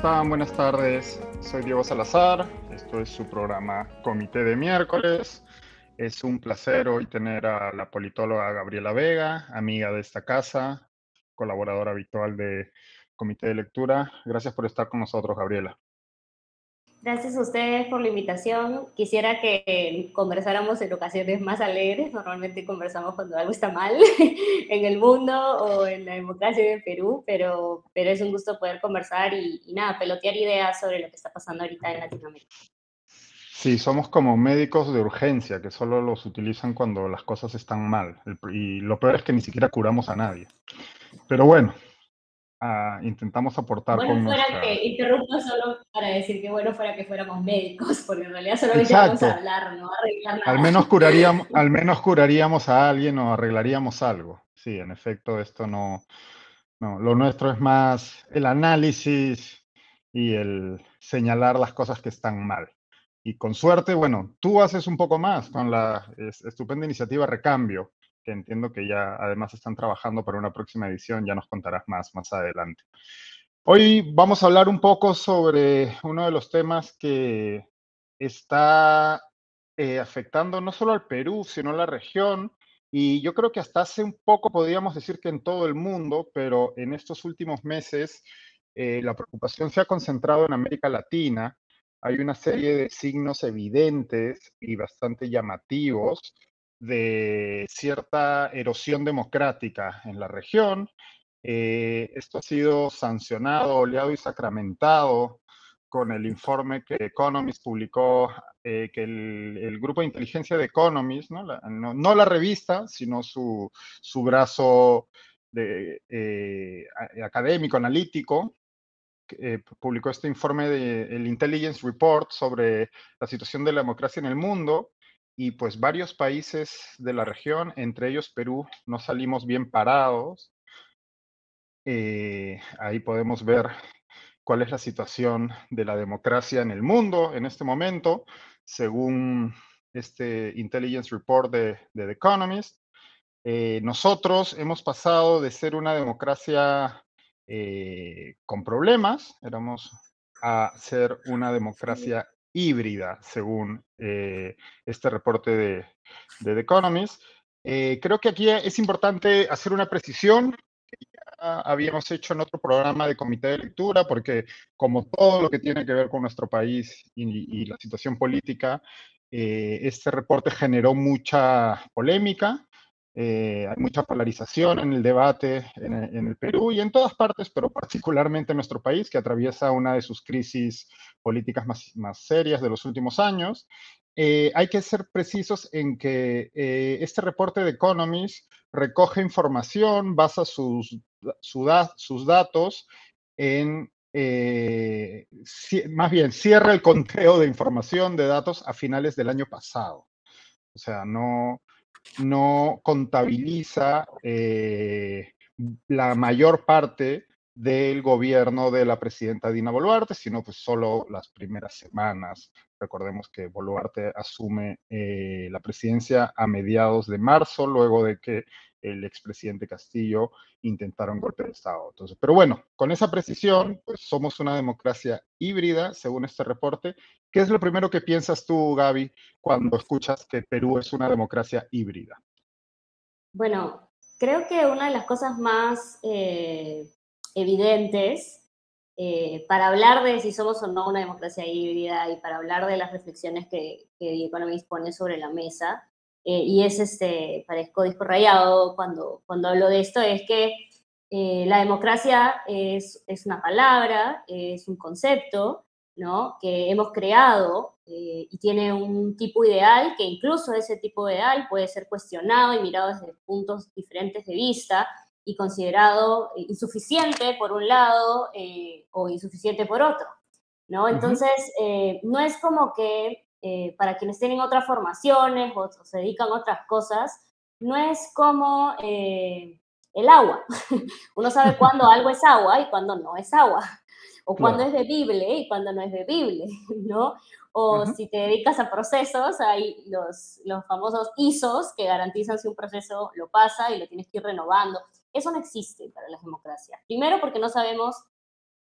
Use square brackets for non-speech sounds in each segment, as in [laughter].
¿cómo están? Buenas tardes. Soy Diego Salazar. Esto es su programa Comité de Miércoles. Es un placer hoy tener a la politóloga Gabriela Vega, amiga de esta casa, colaboradora habitual de Comité de Lectura. Gracias por estar con nosotros, Gabriela. Gracias a ustedes por la invitación. Quisiera que conversáramos en ocasiones más alegres. Normalmente conversamos cuando algo está mal [laughs] en el mundo o en la democracia en Perú, pero, pero es un gusto poder conversar y, y nada, pelotear ideas sobre lo que está pasando ahorita en Latinoamérica. Sí, somos como médicos de urgencia que solo los utilizan cuando las cosas están mal. Y lo peor es que ni siquiera curamos a nadie. Pero bueno, intentamos aportar bueno, con fuera nuestra... que interrumpo solo para decir que bueno fuera que fuéramos médicos, [laughs] porque en realidad solo vamos a hablar, no arreglar nada. Al menos, curaríamos, al menos curaríamos a alguien o arreglaríamos algo. Sí, en efecto, esto no, no, lo nuestro es más el análisis y el señalar las cosas que están mal. Y con suerte, bueno, tú haces un poco más con la estupenda iniciativa Recambio, que entiendo que ya además están trabajando para una próxima edición, ya nos contarás más más adelante. Hoy vamos a hablar un poco sobre uno de los temas que está eh, afectando no solo al Perú, sino a la región, y yo creo que hasta hace un poco podríamos decir que en todo el mundo, pero en estos últimos meses eh, la preocupación se ha concentrado en América Latina. Hay una serie de signos evidentes y bastante llamativos de cierta erosión democrática en la región. Eh, esto ha sido sancionado, oleado y sacramentado con el informe que Economist publicó, eh, que el, grupo de inteligencia de Economist, no la, no, la revista, sino su, su brazo de, eh, académico, analítico, publicó este informe del Intelligence Report sobre la situación de la democracia en el mundo y pues varios países de la región, entre ellos Perú, no salimos bien parados. Eh, ahí podemos ver cuál es la situación de la democracia en el mundo en este momento, según este Intelligence Report de, The Economist. Eh, nosotros hemos pasado de ser una democracia eh, con problemas, éramos a ser una democracia híbrida, según eh, este reporte de, The Economist. Eh, creo que aquí es importante hacer una precisión que ya habíamos hecho en otro programa de comité de lectura, porque como todo lo que tiene que ver con nuestro país y, la situación política, eh, este reporte generó mucha polémica, eh, hay mucha polarización en el debate en, el Perú y en todas partes, pero particularmente en nuestro país, que atraviesa una de sus crisis políticas más, más serias de los últimos años. Eh, hay que ser precisos en que eh, este reporte de Economist recoge información, basa sus, sus datos en más bien, cierra el conteo de información de datos a finales del año pasado. O sea, no, no contabiliza eh, la mayor parte del gobierno de la presidenta Dina Boluarte, sino pues solo las primeras semanas. Recordemos que Boluarte asume eh, la presidencia a mediados de marzo, luego de que el expresidente Castillo intentara un golpe de Estado. Entonces, pero bueno, con esa precisión, pues somos una democracia híbrida, según este reporte. ¿Qué es lo primero que piensas tú, Gaby, cuando escuchas que Perú es una democracia híbrida? Bueno, creo que una de las cosas más eh, evidentes eh, para hablar de si somos o no una democracia híbrida y para hablar de las reflexiones que, que Economist pone sobre la mesa, eh, y es este, parezco disco rayado cuando, cuando hablo de esto, es que eh, la democracia es, es, una palabra, es un concepto, ¿no? Que hemos creado y tiene un tipo ideal, que incluso ese tipo ideal puede ser cuestionado y mirado desde puntos diferentes de vista, y considerado eh, insuficiente por un lado eh, o insuficiente por otro, ¿no? Entonces, eh, no es como que para quienes tienen otras formaciones o, se dedican a otras cosas, no es como el agua. [laughs] Uno sabe cuándo algo es agua y cuándo no es agua, [laughs] o cuándo es bebible y cuándo no es bebible, [laughs] ¿no? O si te dedicas a procesos, hay los, los famosos ISOs que garantizan si un proceso lo pasa y lo tienes que ir renovando. Eso no existe para las democracias. Primero porque no sabemos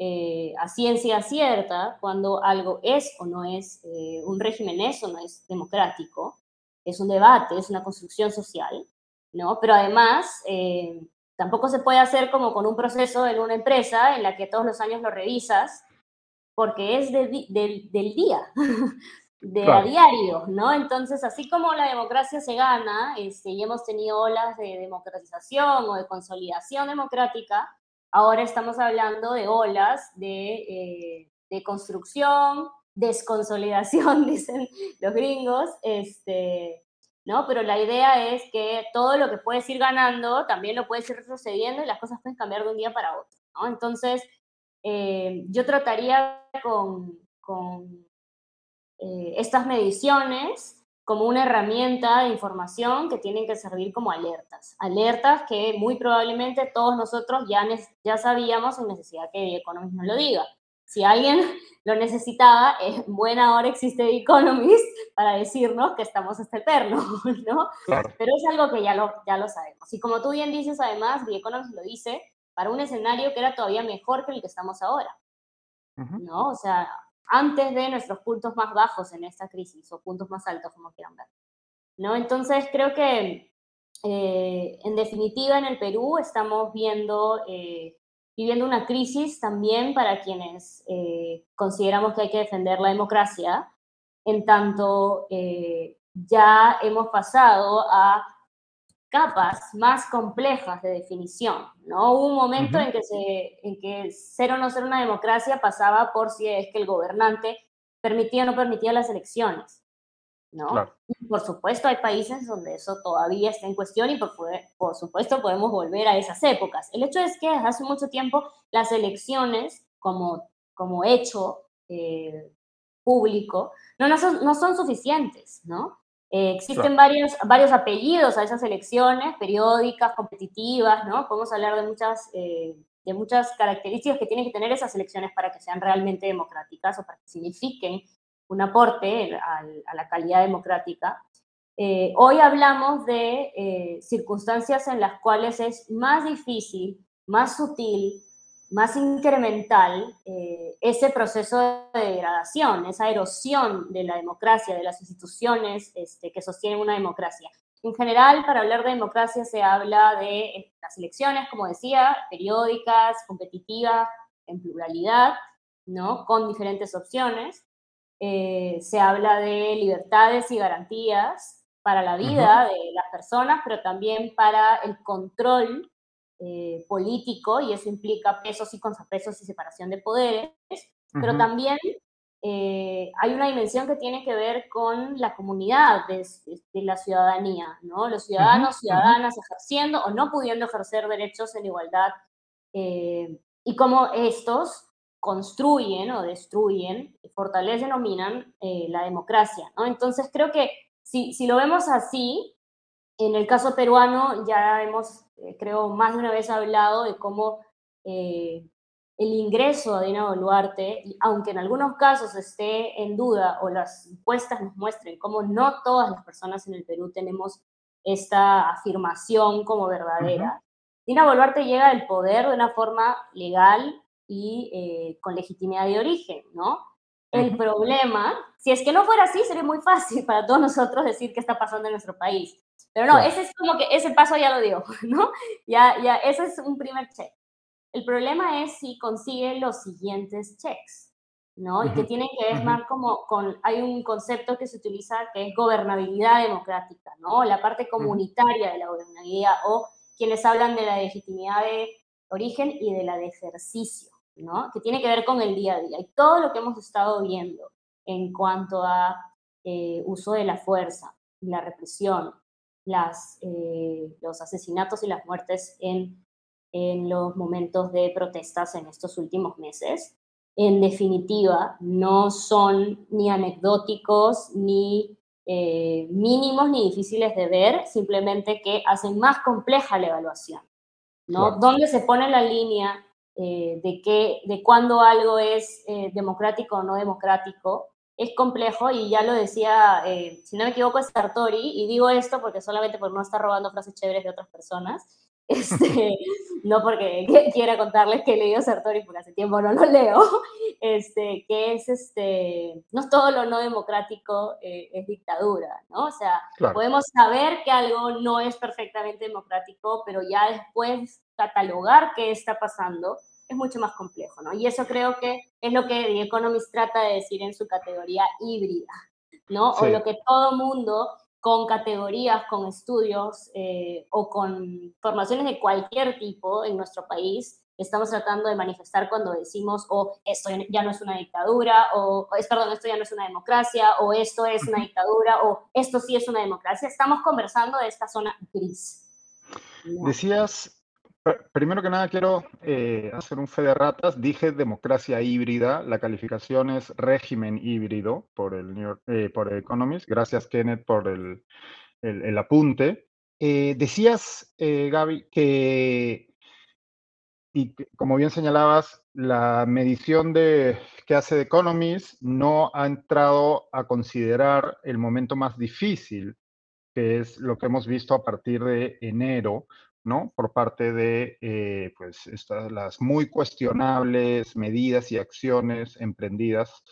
eh, a ciencia cierta cuando algo es o no es, eh, un régimen es o no es democrático, es un debate, es una construcción social, ¿no? Pero además, eh, tampoco se puede hacer como con un proceso en una empresa en la que todos los años lo revisas, porque es del día, [laughs] de a diario, ¿no? Entonces, así como la democracia se gana, este, y hemos tenido olas de democratización o de consolidación democrática, ahora estamos hablando de olas de, eh, de construcción, desconsolidación, [laughs] dicen los gringos, este, ¿no? Pero la idea es que todo lo que puedes ir ganando también lo puedes ir retrocediendo y las cosas pueden cambiar de un día para otro, ¿no? Entonces, eh, yo trataría con, con eh, estas mediciones como una herramienta de información que tienen que servir como alertas. Alertas que muy probablemente todos nosotros ya, ya sabíamos sin necesidad que The Economist nos lo diga. Si alguien [laughs] lo necesitaba, es buena hora existe The Economist para decirnos que estamos hasta eterno, [laughs] ¿no? Pero es algo que ya lo, ya lo sabemos. Y como tú bien dices, además, The Economist lo dice, para un escenario que era todavía mejor que el que estamos ahora. ¿No? O sea, antes de nuestros puntos más bajos en esta crisis o puntos más altos, como quieran ver. ¿No? Entonces, creo que eh, en definitiva en el Perú estamos viendo, eh, viviendo una crisis también para quienes eh, consideramos que hay que defender la democracia, en tanto ya hemos pasado a capas más complejas de definición, ¿no? Hubo un momento en, que se, en que ser o no ser una democracia pasaba por si es que el gobernante permitía o no permitía las elecciones, ¿no? por supuesto hay países donde eso todavía está en cuestión y por, por supuesto podemos volver a esas épocas. El hecho es que hace mucho tiempo las elecciones como, como hecho eh, público no, no, son, no son suficientes, ¿no? Eh, existen varios, varios apellidos a esas elecciones, periódicas, competitivas, ¿no? Podemos hablar de muchas, eh, de muchas características que tienen que tener esas elecciones para que sean realmente democráticas o para que signifiquen un aporte a, la calidad democrática. Eh, hoy hablamos de circunstancias en las cuales es más difícil, más sutil, más incremental eh, ese proceso de degradación, esa erosión de la democracia, de las instituciones este, que sostienen una democracia. En general, para hablar de democracia se habla de eh, las elecciones, como decía, periódicas, competitivas, en pluralidad, ¿no? con diferentes opciones. Eh, se habla de libertades y garantías para la vida de las personas, pero también para el control eh, político y eso implica pesos y contrapesos y separación de poderes, pero también eh, hay una dimensión que tiene que ver con la comunidad de, la ciudadanía, ¿no? Los ciudadanos, ciudadanas ejerciendo o no pudiendo ejercer derechos en igualdad eh, y cómo estos construyen o destruyen, fortalecen o minan la democracia, ¿no? Entonces creo que si, si lo vemos así, en el caso peruano ya hemos eh, creo, más de una vez hablado de cómo eh, el ingreso a Dina Boluarte, aunque en algunos casos esté en duda o las encuestas nos muestren cómo no todas las personas en el Perú tenemos esta afirmación como verdadera, Dina Boluarte llega al poder de una forma legal y eh, con legitimidad de origen, ¿no? El problema, si es que no fuera así, sería muy fácil para todos nosotros decir qué está pasando en nuestro país. Pero no, ese es como que ese paso ya lo dio, [laughs] ¿no? Ya, ya, ese es un primer check. El problema es si consigue los siguientes checks, ¿no? Y que tienen que ver más como con, hay un concepto que se utiliza que es gobernabilidad democrática, ¿no? La parte comunitaria de la gobernabilidad o quienes hablan de la legitimidad de origen y de la de ejercicio, ¿no? Que tiene que ver con el día a día y todo lo que hemos estado viendo en cuanto a eh, uso de la fuerza, la represión, las, eh, los asesinatos y las muertes en, en los momentos de protestas en estos últimos meses. En definitiva, no son ni anecdóticos, ni eh, mínimos, ni difíciles de ver, simplemente que hacen más compleja la evaluación. ¿no? ¿Dónde se pone la línea eh, de, que, de cuándo algo es democrático o no democrático? Es complejo y ya lo decía, eh, si no me equivoco, es Sartori, y digo esto porque solamente por no estar robando frases chéveres de otras personas, [laughs] Este, no porque [laughs] quiera contarles que he leído Sartori, porque hace tiempo no lo leo, [laughs] este, que es, este, no todo lo no democrático eh, es dictadura, ¿no? O sea, podemos saber que algo no es perfectamente democrático, pero ya después catalogar qué está pasando es mucho más complejo, ¿no? Y eso creo que es lo que The Economist trata de decir en su categoría híbrida, ¿no? O lo que todo mundo con categorías, con estudios eh, o con formaciones de cualquier tipo en nuestro país, estamos tratando de manifestar cuando decimos, o oh, esto ya no es una dictadura, o es, perdón, esto ya no es una democracia, o esto es una dictadura, o esto sí es una democracia. Estamos conversando de esta zona gris. Decías Primero que nada quiero eh, hacer un fe de ratas. Dije democracia híbrida. La calificación es régimen híbrido por el eh, por Economist. Gracias Kenneth por el, el, apunte. Eh, decías, Gaby, que, y como bien señalabas, la medición de, que hace The Economist no ha entrado a considerar el momento más difícil, que es lo que hemos visto a partir de enero, ¿no? Por parte de eh, pues, estas, las muy cuestionables medidas y acciones emprendidas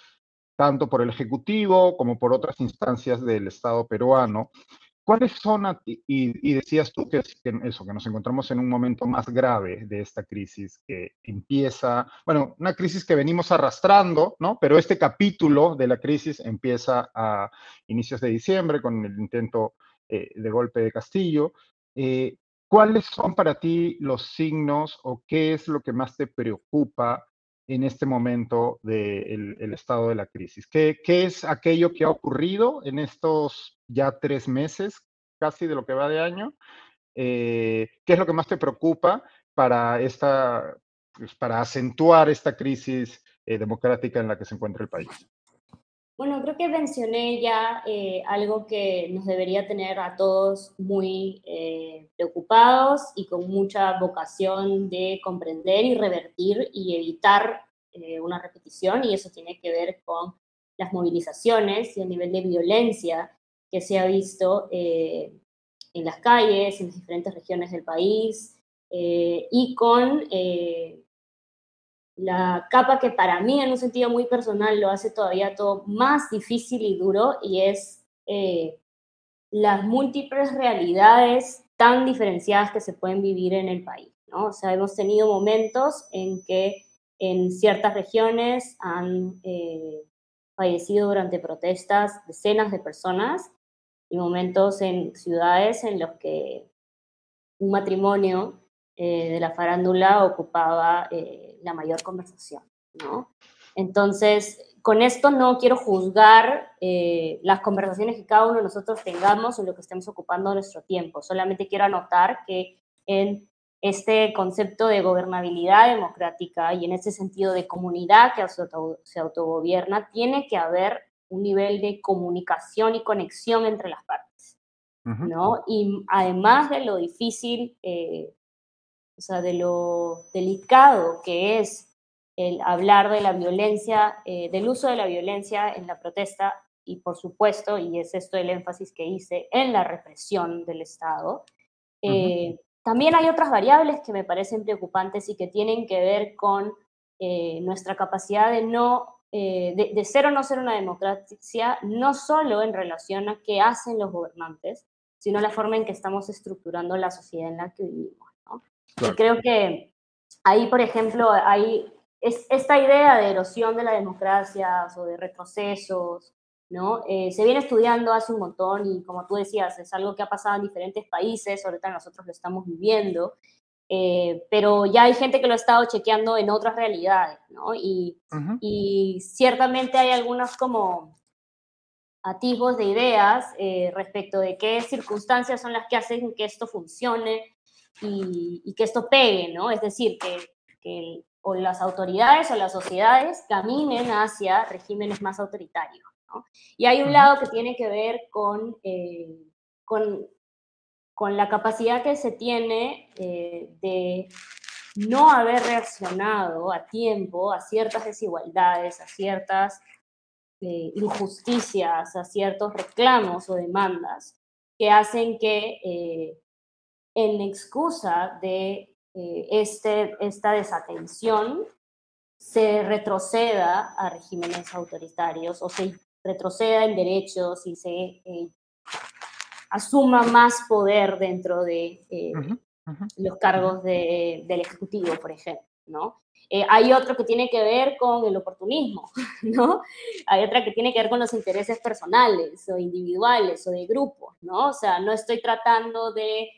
tanto por el Ejecutivo como por otras instancias del Estado peruano. ¿Cuáles son, y, decías tú que, eso, que nos encontramos en un momento más grave de esta crisis que empieza, bueno, una crisis que venimos arrastrando, ¿no? Pero este capítulo de la crisis empieza a inicios de diciembre con el intento eh, de golpe de Castillo. Eh, ¿Cuáles son para ti los signos o qué es lo que más te preocupa en este momento del estado de la crisis? ¿Qué, es aquello que ha ocurrido en estos ya tres meses, casi de lo que va de año? Eh, ¿Qué es lo que más te preocupa para, esta, pues, para acentuar esta crisis eh, democrática en la que se encuentra el país? Bueno, creo que mencioné ya eh, algo que nos debería tener a todos muy eh, preocupados y con mucha vocación de comprender y revertir y evitar eh, una repetición, y eso tiene que ver con las movilizaciones y el nivel de violencia que se ha visto en las calles, en las diferentes regiones del país, y con la capa que para mí en un sentido muy personal lo hace todavía todo más difícil y duro y es eh, las múltiples realidades tan diferenciadas que se pueden vivir en el país. ¿no? O sea, hemos tenido momentos en que en ciertas regiones han eh, fallecido durante protestas decenas de personas y momentos en ciudades en los que un matrimonio eh, de la farándula ocupaba eh, la mayor conversación, ¿no? Entonces, con esto no quiero juzgar eh, las conversaciones que cada uno de nosotros tengamos o lo que estemos ocupando nuestro tiempo. Solamente quiero anotar que en este concepto de gobernabilidad democrática y en ese sentido de comunidad que se autogobierna, tiene que haber un nivel de comunicación y conexión entre las partes, ¿no? Y además de lo difícil o sea, de lo delicado que es el hablar de la violencia, eh, del uso de la violencia en la protesta y por supuesto, y es esto el énfasis que hice, en la represión del Estado. Eh, también hay otras variables que me parecen preocupantes y que tienen que ver con eh, nuestra capacidad de no de, de, ser o no ser una democracia, no solo en relación a qué hacen los gobernantes, sino la forma en que estamos estructurando la sociedad en la que vivimos. Y creo que ahí, por ejemplo, hay es, esta idea de erosión de la democracia o de retrocesos, ¿no? Eh, se viene estudiando hace un montón y como tú decías, es algo que ha pasado en diferentes países, ahorita nosotros lo estamos viviendo, eh, pero ya hay gente que lo ha estado chequeando en otras realidades, ¿no? Y, y ciertamente hay algunos como atisbos de ideas eh, respecto de qué circunstancias son las que hacen que esto funcione, y, que esto pegue, ¿no? Es decir, que, que, o las autoridades o las sociedades caminen hacia regímenes más autoritarios, ¿no? Y hay un lado que tiene que ver con, eh, con, con, la capacidad que se tiene eh, de no haber reaccionado a tiempo a ciertas desigualdades, a ciertas eh, injusticias, a ciertos reclamos o demandas que hacen que en excusa de eh, este, esta desatención, se retroceda a regímenes autoritarios o se retroceda en derechos y se eh, asuma más poder dentro de eh, los cargos del Ejecutivo, por ejemplo, ¿no? Eh, hay otro que tiene que ver con el oportunismo, [laughs] ¿no? Hay otra que tiene que ver con los intereses personales o individuales o de grupos, ¿no? O sea, no estoy tratando de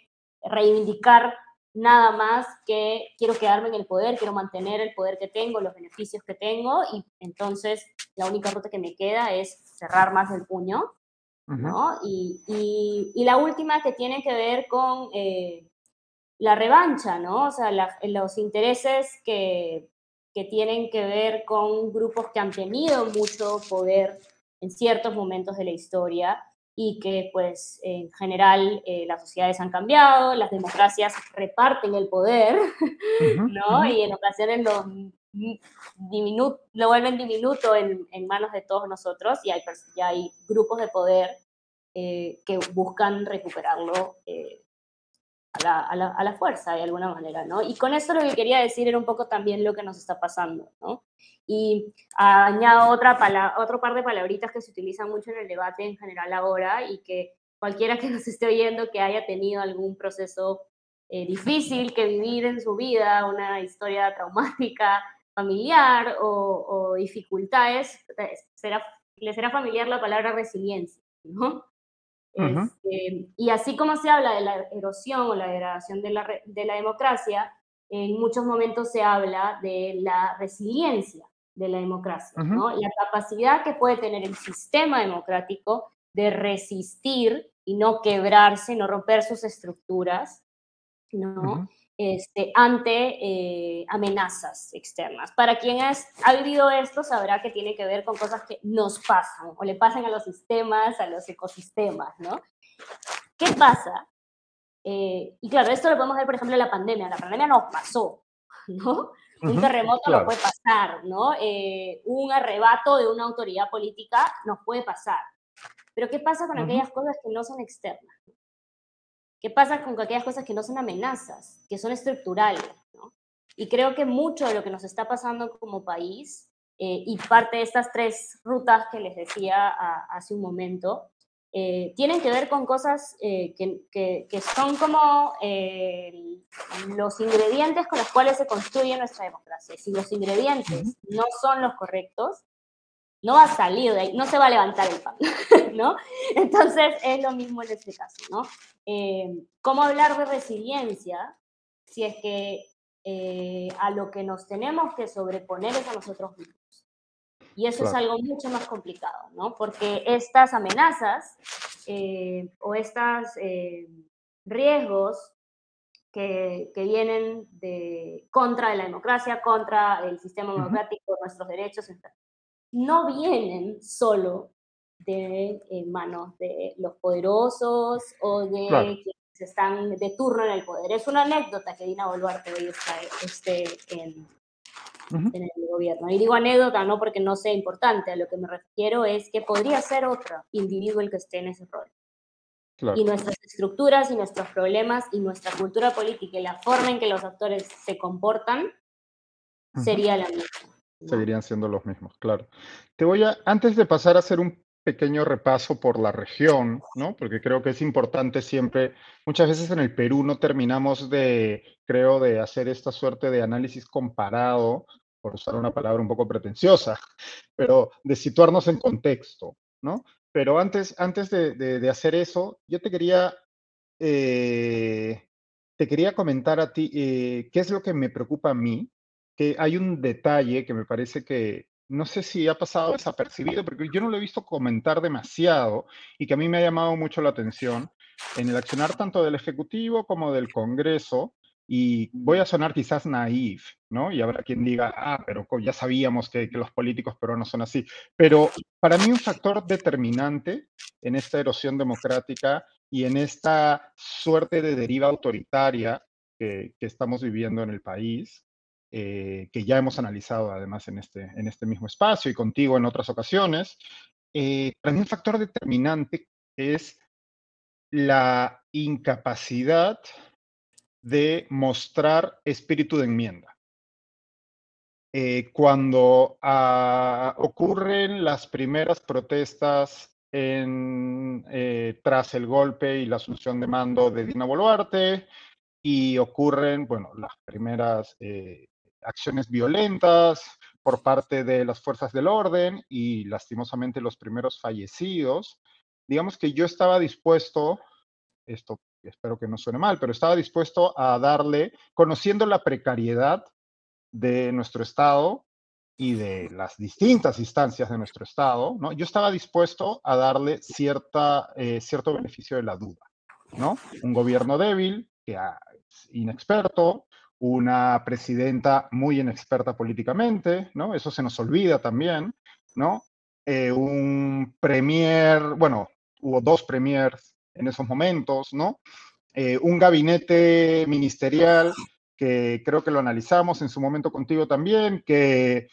reivindicar nada más que quiero quedarme en el poder, quiero mantener el poder que tengo, los beneficios que tengo, y entonces la única ruta que me queda es cerrar más el puño, ¿no? Y, y, la última que tiene que ver con eh, la revancha, ¿no? O sea, los intereses que, que tienen que ver con grupos que han tenido mucho poder en ciertos momentos de la historia y que pues en general eh, las sociedades han cambiado, las democracias reparten el poder, ¿no? Y en ocasiones lo, lo vuelven diminuto en, en, manos de todos nosotros y hay, ya hay grupos de poder eh, que buscan recuperarlo eh, a la, a, la, fuerza de alguna manera, ¿no? Y con esto lo que quería decir era un poco también lo que nos está pasando, ¿no? Y añado otra otro par de palabritas que se utilizan mucho en el debate en general ahora y que cualquiera que nos esté oyendo que haya tenido algún proceso eh, difícil que vivir en su vida, una historia traumática, familiar o, dificultades, será, le será familiar la palabra resiliencia, ¿no? Este, y así como se habla de la erosión o la degradación de la, de la democracia, en muchos momentos se habla de la resiliencia de la democracia, ¿no? La capacidad que puede tener el sistema democrático de resistir y no quebrarse, no romper sus estructuras, ¿no? Este, ante eh, amenazas externas. Para quien ha vivido esto sabrá que tiene que ver con cosas que nos pasan o le pasan a los sistemas, a los ecosistemas, ¿no? ¿Qué pasa? Eh, y claro, esto lo podemos ver, por ejemplo, en la pandemia. La pandemia nos pasó, ¿no? Un terremoto nos puede pasar, ¿no? Eh, un arrebato de una autoridad política nos puede pasar. Pero ¿qué pasa con aquellas cosas que no son externas? ¿Qué pasa con aquellas cosas que no son amenazas, que son estructurales? Y creo que mucho de lo que nos está pasando como país eh, y parte de estas tres rutas que les decía hace un momento, eh, tienen que ver con cosas eh, que, que, son como los ingredientes con los cuales se construye nuestra democracia. Si los ingredientes no son los correctos, no va a salir de ahí, no se va a levantar el pan, [laughs] ¿no? Entonces es lo mismo en este caso, ¿no? Eh, ¿Cómo hablar de resiliencia si es que eh, a lo que nos tenemos que sobreponer es a nosotros mismos? Y eso es algo mucho más complicado, ¿no? Porque estas amenazas eh, o estos riesgos que, que, vienen de, contra de la democracia, contra el sistema democrático, nuestros derechos, no vienen solo de manos de los poderosos o de quienes están de turno en el poder. Es una anécdota que Dina Boluarte hoy está este, en, el gobierno. Y digo anécdota no porque no sea importante, a lo que me refiero es que podría ser otro individuo el que esté en ese rol. Y nuestras estructuras y nuestros problemas y nuestra cultura política y la forma en que los actores se comportan sería la misma. Seguirían siendo los mismos, claro. Te voy a, antes de pasar a hacer un pequeño repaso por la región, ¿no? Porque creo que es importante siempre, muchas veces en el Perú no terminamos de, creo, de hacer esta suerte de análisis comparado, por usar una palabra un poco pretenciosa, [laughs] pero de situarnos en contexto, ¿no? Pero antes, antes de, hacer eso, yo te quería, eh, te quería comentar a ti eh, qué es lo que me preocupa a mí, que hay un detalle que me parece que no sé si ha pasado desapercibido, porque yo no lo he visto comentar demasiado y que a mí me ha llamado mucho la atención en el accionar tanto del Ejecutivo como del Congreso. Y voy a sonar quizás naif, ¿no? Y habrá quien diga, ah, pero ya sabíamos que, que los políticos peruanos son así. Pero para mí un factor determinante en esta erosión democrática y en esta suerte de deriva autoritaria que, que estamos viviendo en el país eh, que ya hemos analizado además en este, en este mismo espacio y contigo en otras ocasiones, eh, un factor determinante es la incapacidad de mostrar espíritu de enmienda. Eh, cuando ah, ocurren las primeras protestas eh, tras el golpe y la asunción de mando de Dina Boluarte y ocurren, bueno, las primeras acciones violentas por parte de las fuerzas del orden y lastimosamente los primeros fallecidos, digamos que yo estaba dispuesto, esto espero que no suene mal, pero estaba dispuesto a darle, conociendo la precariedad de nuestro Estado y de las distintas instancias de nuestro Estado, ¿no? yo estaba dispuesto a darle cierta, eh, cierto beneficio de la duda. ¿no? Un gobierno débil, que inexperto, una presidenta muy inexperta políticamente, ¿no? Eso se nos olvida también, ¿no? Eh, un premier, bueno, hubo dos premiers en esos momentos, ¿no? Eh, un gabinete ministerial que creo que lo analizamos en su momento contigo también, que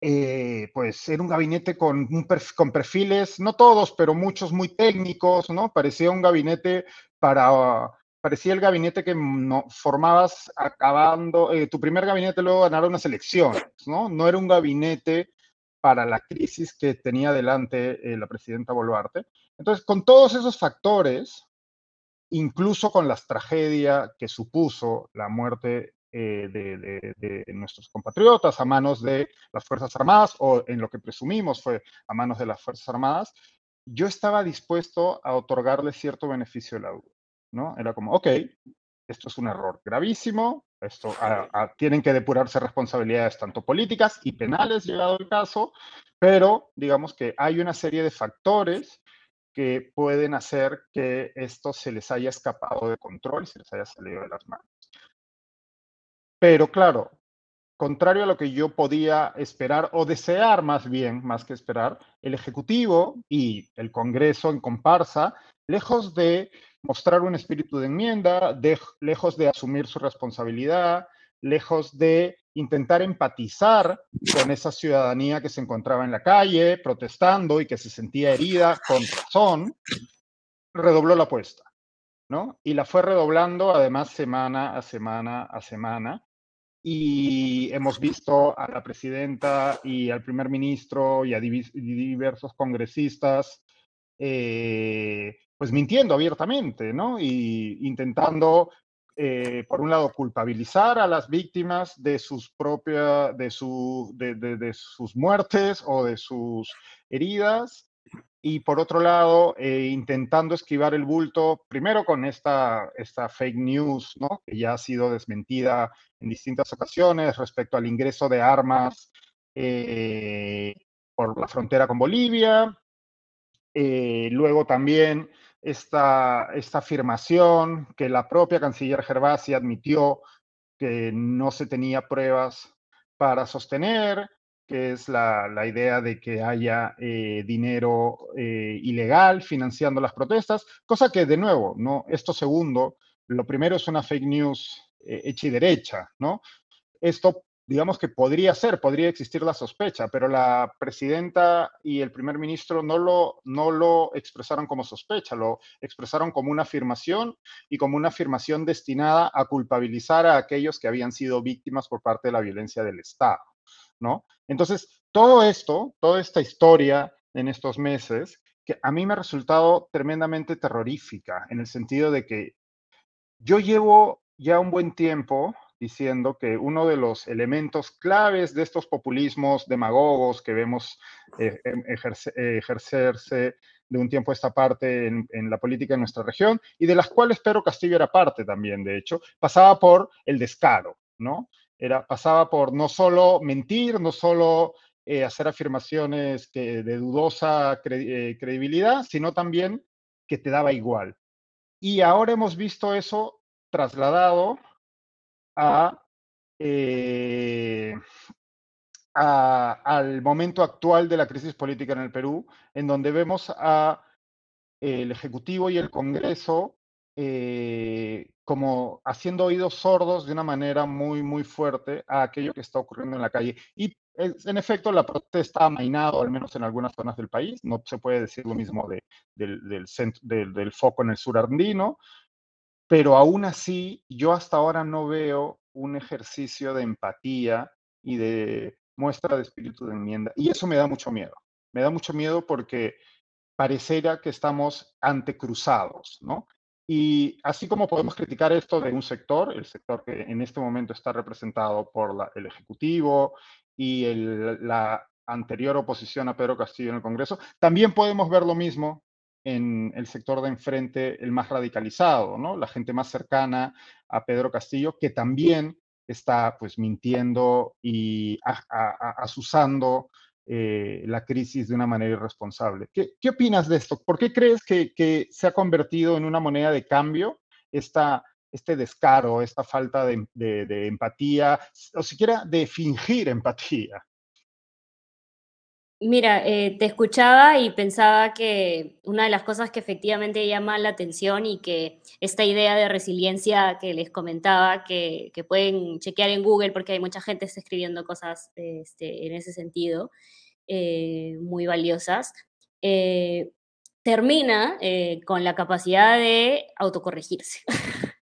eh, pues era un gabinete con, con perfiles, no todos, pero muchos muy técnicos, ¿no? Parecía un gabinete para, parecía el gabinete que no, formabas acabando, eh, tu primer gabinete luego ganar unas elecciones, ¿no? No era un gabinete para la crisis que tenía delante eh, la presidenta Boluarte. Entonces, con todos esos factores, incluso con las tragedias que supuso la muerte eh, de, nuestros compatriotas a manos de las Fuerzas Armadas o en lo que presumimos fue a manos de las Fuerzas Armadas, yo estaba dispuesto a otorgarle cierto beneficio de la duda, ¿no? Era como, ok, esto es un error gravísimo, esto tienen que depurarse responsabilidades tanto políticas y penales, llegado el caso, pero digamos que hay una serie de factores que pueden hacer que esto se les haya escapado de control, se les haya salido de las manos. Pero claro, contrario a lo que yo podía esperar o desear más bien, más que esperar, el Ejecutivo y el Congreso en comparsa, lejos de mostrar un espíritu de enmienda, lejos de asumir su responsabilidad, lejos de intentar empatizar con esa ciudadanía que se encontraba en la calle protestando y que se sentía herida con razón, redobló la apuesta, ¿no? Y la fue redoblando además semana a semana a semana. Y hemos visto a la presidenta y al primer ministro y a diversos congresistas eh, pues mintiendo abiertamente, ¿no? Y intentando eh, por un lado, culpabilizar a las víctimas de sus propias, de, su, de, sus muertes o de sus heridas, y por otro lado, eh, intentando esquivar el bulto, primero con esta, esta fake news, ¿no? que ya ha sido desmentida en distintas ocasiones respecto al ingreso de armas eh, por la frontera con Bolivia, luego también esta, esta afirmación que la propia canciller Gervasi admitió que no se tenía pruebas para sostener, que es la, idea de que haya eh, dinero eh, ilegal financiando las protestas, cosa que de nuevo, ¿no? Esto segundo, lo primero es una fake news eh, hecha y derecha, ¿no? Esto digamos que podría ser, podría existir la sospecha, pero la presidenta y el primer ministro no lo, no lo expresaron como sospecha, lo expresaron como una afirmación y como una afirmación destinada a culpabilizar a aquellos que habían sido víctimas por parte de la violencia del Estado, ¿no? Entonces, todo esto, toda esta historia en estos meses, que a mí me ha resultado tremendamente terrorífica, en el sentido de que yo llevo ya un buen tiempo diciendo que uno de los elementos claves de estos populismos demagogos que vemos eh, em, ejercerse de un tiempo a esta parte en, la política de nuestra región y de las cuales Pedro Castillo era parte también, de hecho, pasaba por el descaro, ¿no? Era, pasaba por no solo mentir, no solo eh, hacer afirmaciones que, de dudosa eh, credibilidad, sino también que te daba igual. Y ahora hemos visto eso trasladado eh, a, al momento actual de la crisis política en el Perú, en donde vemos a el Ejecutivo y el Congreso eh, como haciendo oídos sordos de una manera muy, muy fuerte a aquello que está ocurriendo en la calle. Y en efecto, la protesta ha amainado, al menos en algunas zonas del país. No se puede decir lo mismo de, del, del, del, del, foco en el sur andino, pero aún así yo hasta ahora no veo un ejercicio de empatía y de muestra de espíritu de enmienda. Y eso me da mucho miedo. Me da mucho miedo porque pareciera que estamos antecruzados, ¿no? Y así como podemos criticar esto de un sector, el sector que en este momento está representado por el Ejecutivo y la anterior oposición a Pedro Castillo en el Congreso, también podemos ver lo mismo en el sector de enfrente, el más radicalizado, ¿no? La gente más cercana a Pedro Castillo, que también está pues mintiendo y asusando eh, la crisis de una manera irresponsable. ¿Qué, opinas de esto? ¿Por qué crees que, se ha convertido en una moneda de cambio esta, este descaro, esta falta de empatía, o siquiera de fingir empatía? Mira, eh, te escuchaba y pensaba que una de las cosas que efectivamente llama la atención y que esta idea de resiliencia que les comentaba, que, pueden chequear en Google porque hay mucha gente está escribiendo cosas este, en ese sentido, eh, muy valiosas, eh, termina con la capacidad de autocorregirse. [laughs]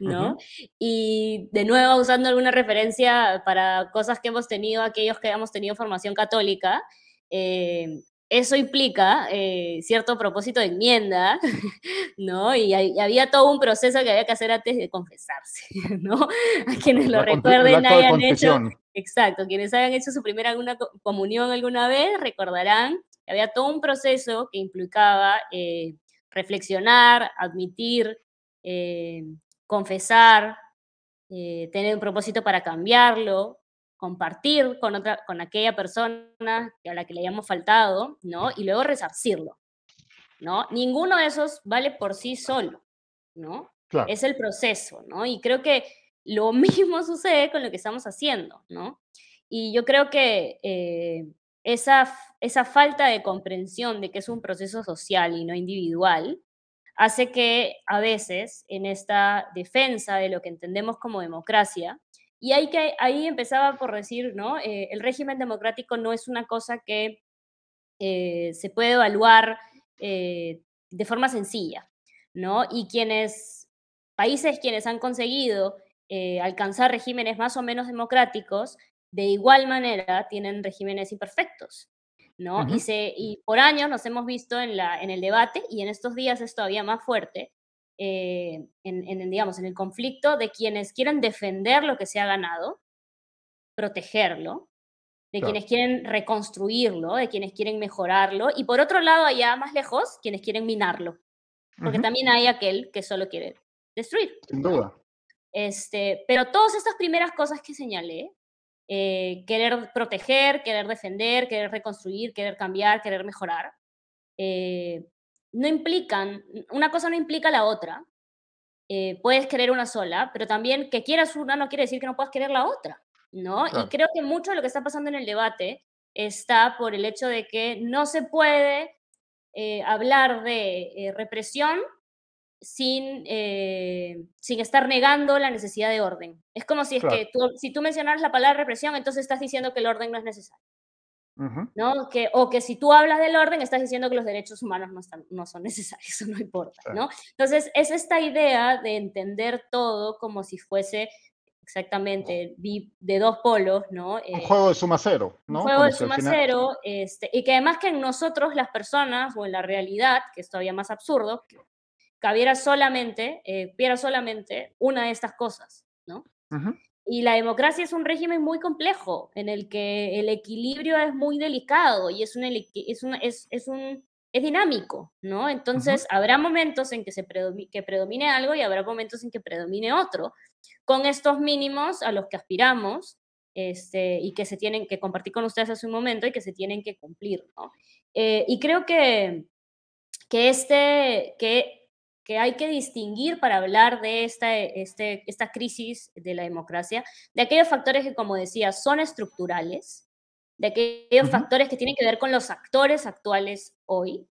¿no? Y de nuevo, usando alguna referencia para cosas que hemos tenido, aquellos que hemos tenido formación católica, eh, eso implica eh, cierto propósito de enmienda, [laughs] ¿no? Y, había todo un proceso que había que hacer antes de confesarse, [laughs] ¿no? A quienes lo recuerden hayan hecho, exacto, quienes hayan hecho su primera alguna comunión alguna vez recordarán que había todo un proceso que implicaba eh, reflexionar, admitir, confesar, tener un propósito para cambiarlo, compartir con, otra, con aquella persona a la que le hayamos faltado, ¿no? Y luego resarcirlo, ¿no? Ninguno de esos vale por sí solo, ¿no? Es el proceso, ¿no? Y creo que lo [laughs] mismo sucede con lo que estamos haciendo, ¿no? Y yo creo que eh, esa, esa falta de comprensión de que es un proceso social y no individual hace que a veces en esta defensa de lo que entendemos como democracia, y ahí, que, ahí empezaba por decir, ¿no? Eh, el régimen democrático no es una cosa que eh, se puede evaluar eh, de forma sencilla, ¿no? Y quienes, países quienes han conseguido alcanzar regímenes más o menos democráticos, de igual manera tienen regímenes imperfectos, ¿no? y, se, y por años nos hemos visto en, la, en el debate, y en estos días es todavía más fuerte, eh, en, digamos, en el conflicto de quienes quieren defender lo que se ha ganado, protegerlo, de quienes quieren reconstruirlo, de quienes quieren mejorarlo, y por otro lado, allá más lejos, quienes quieren minarlo, porque también hay aquel que solo quiere destruir. Sin duda. Este, pero todas estas primeras cosas que señalé, eh, querer proteger, querer defender, querer reconstruir, querer cambiar, querer mejorar, eh, no implican, una cosa no implica la otra. Eh, puedes querer una sola, pero también que quieras una no quiere decir que no puedas querer la otra, ¿no? Y creo que mucho de lo que está pasando en el debate está por el hecho de que no se puede eh, hablar de eh, represión sin, sin estar negando la necesidad de orden. Es como si es que tú, si tú mencionaras la palabra represión, entonces estás diciendo que el orden no es necesario. ¿No? Que, o que si tú hablas del orden, estás diciendo que los derechos humanos no, están, no son [laughs] necesarios, eso no importa, ¿no? Entonces, es esta idea de entender todo como si fuese exactamente de dos polos, ¿no? un eh, juego de suma cero, ¿no? Un juego de suma cero, este, y que además que en nosotros, las personas, o en la realidad, que es todavía más absurdo, cabiera solamente, eh, solamente una de estas cosas, ¿no? Y la democracia es un régimen muy complejo, en el que el equilibrio es muy delicado y es un, es un, es, es un es dinámico, ¿no? Entonces, habrá momentos en que, se predomine, que predomine algo y habrá momentos en que predomine otro, con estos mínimos a los que aspiramos este, y que se tienen que compartir con ustedes hace un momento y que se tienen que cumplir, ¿no? Eh, y creo que, que, este, que que hay que distinguir para hablar de esta, este, esta crisis de la democracia, de aquellos factores que, como decía, son estructurales, de aquellos factores que tienen que ver con los actores actuales hoy,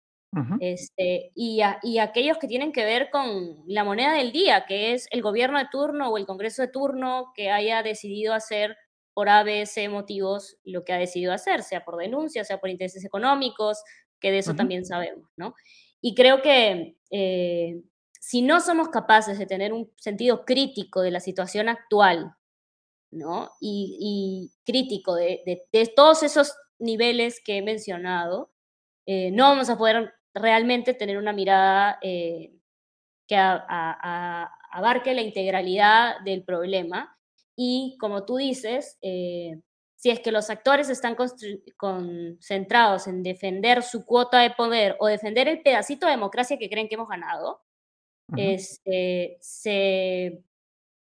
este, y, y, aquellos que tienen que ver con la moneda del día, que es el gobierno de turno o el Congreso de turno que haya decidido hacer por ABC motivos lo que ha decidido hacer, sea por denuncia, sea por intereses económicos, que de eso también sabemos, ¿no? Y creo que eh, si no somos capaces de tener un sentido crítico de la situación actual, ¿no? Y, crítico de, todos esos niveles que he mencionado, eh, no vamos a poder realmente tener una mirada eh, que abarque la integralidad del problema. Y como tú dices, si es que los actores están concentrados en defender su cuota de poder o defender el pedacito de democracia que creen que hemos ganado, este, se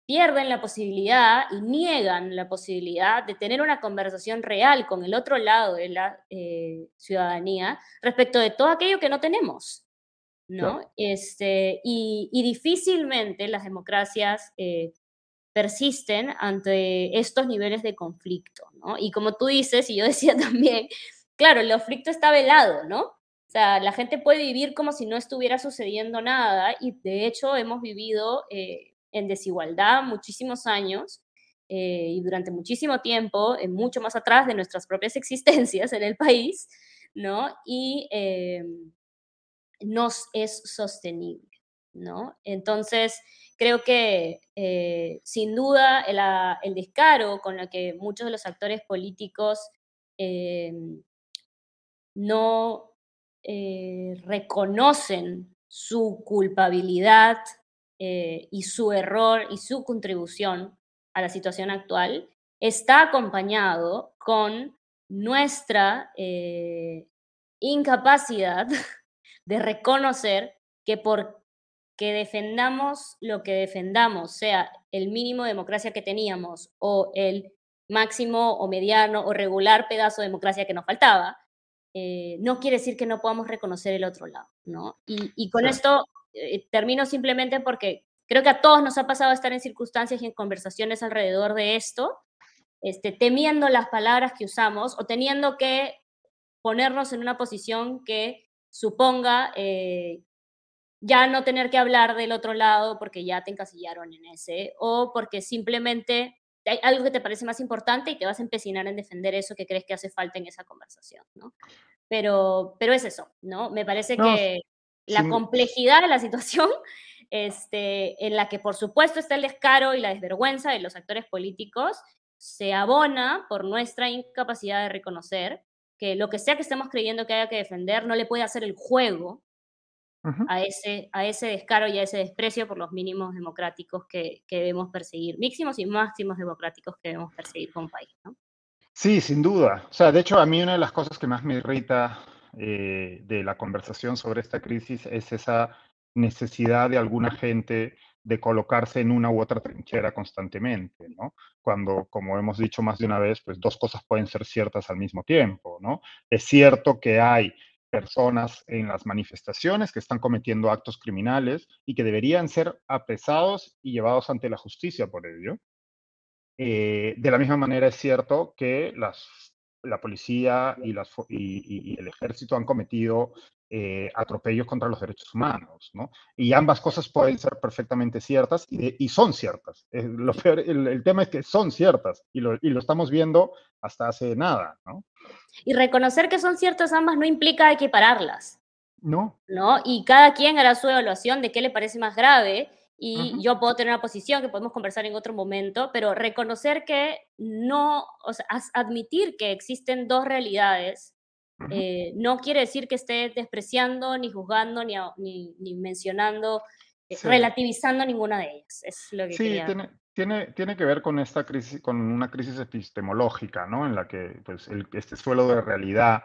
pierden la posibilidad y niegan la posibilidad de tener una conversación real con el otro lado de la eh, ciudadanía respecto de todo aquello que no tenemos. ¿no? Este, y, difícilmente las democracias eh, persisten ante estos niveles de conflicto. ¿no? Y como tú dices, y yo [laughs] decía también, claro, el conflicto está velado, ¿no? O sea, la gente puede vivir como si no estuviera sucediendo nada y de hecho hemos vivido eh, en desigualdad muchísimos años eh, y durante muchísimo tiempo, mucho más atrás de nuestras propias [laughs] existencias en el país, ¿no? Y eh, nos es sostenible, ¿no? Entonces, creo que eh, sin duda el, descaro con el que muchos de los actores políticos no reconocen su culpabilidad eh, y su error y su contribución a la situación actual está acompañado con nuestra eh, incapacidad [laughs] de reconocer que por que defendamos lo que defendamos, sea el mínimo de democracia que teníamos o el máximo o mediano o regular pedazo de democracia que nos faltaba, eh, no quiere decir que no podamos reconocer el otro lado, ¿no? Y, con esto eh, termino simplemente porque creo que a todos nos ha pasado estar en circunstancias y en conversaciones alrededor de esto, este, temiendo las palabras que usamos o teniendo que ponernos en una posición que suponga eh, ya no tener que hablar del otro lado porque ya te encasillaron en ese, o porque simplemente hay algo que te parece más importante y te vas a empecinar en defender eso que crees que hace falta en esa conversación, ¿no? Pero, pero es eso, ¿no? Me parece que la complejidad de la situación, [laughs] este, en la que por supuesto está el descaro y la desvergüenza de los actores políticos, se abona por nuestra incapacidad de reconocer que lo que sea que estemos creyendo que haya que defender no le puede hacer el juego a, ese, a ese descaro y a ese desprecio por los mínimos democráticos que, que debemos perseguir, máximos y máximos democráticos que debemos perseguir como país. ¿no? Sí, sin duda. O sea, de hecho, a mí una de las cosas que más me irrita eh, de la conversación sobre esta crisis es esa necesidad de alguna gente de colocarse en una u otra trinchera constantemente, ¿no? Cuando, como hemos dicho más de una vez, pues dos cosas pueden ser ciertas al mismo tiempo, ¿no? Es cierto que hay personas en las manifestaciones que están cometiendo actos criminales y que deberían ser apresados y llevados ante la justicia por ello. Eh, de la misma manera es cierto que las la policía y, las, y, el ejército han cometido eh, atropellos contra los derechos humanos, ¿no? Y ambas cosas pueden ser perfectamente ciertas y, son ciertas. Eh, lo el, tema es que son ciertas y lo, y lo, estamos viendo hasta hace nada, ¿no? Y reconocer que son ciertas ambas no implica equipararlas. No. ¿No? Y cada quien hará su evaluación de qué le parece más grave y yo puedo tener una posición que podemos conversar en otro momento, pero reconocer que no, o sea, admitir que existen dos realidades eh, no quiere decir que esté despreciando, ni juzgando, ni, ni, mencionando, eh, relativizando ninguna de ellas. Es lo que sí, tiene, tiene, tiene, que ver con esta crisis, con una crisis epistemológica, ¿no? En la que pues, el, este suelo de realidad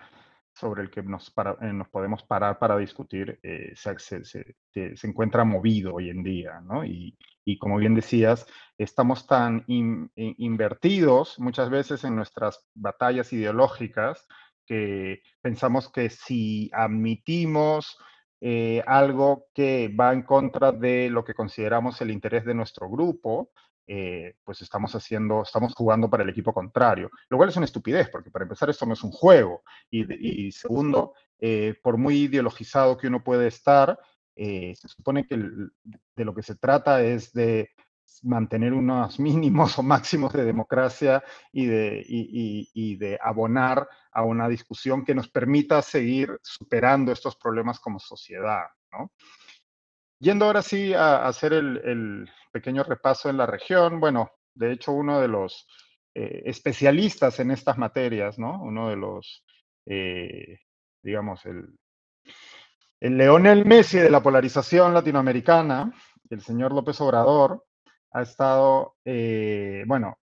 sobre el que nos, eh, nos podemos parar para discutir se, se, encuentra movido hoy en día, ¿no? Y, y como bien decías, estamos tan invertidos muchas veces en nuestras batallas ideológicas que pensamos que si admitimos eh, algo que va en contra de lo que consideramos el interés de nuestro grupo, eh, pues estamos haciendo, estamos jugando para el equipo contrario, lo cual es una estupidez, porque para empezar esto no es un juego, y, segundo, eh, por muy ideologizado que uno puede estar, eh, se supone que de lo que se trata es de mantener unos mínimos [laughs] o máximos de democracia y de, y de abonar a una discusión que nos permita seguir superando estos problemas como sociedad, ¿no? yendo ahora sí a, hacer el, pequeño repaso en la región, bueno, de hecho uno de los eh, especialistas en estas materias, ¿no? Uno de los, eh, digamos, el, el Leonel Messi de la polarización latinoamericana, el señor López Obrador, ha estado, eh, bueno,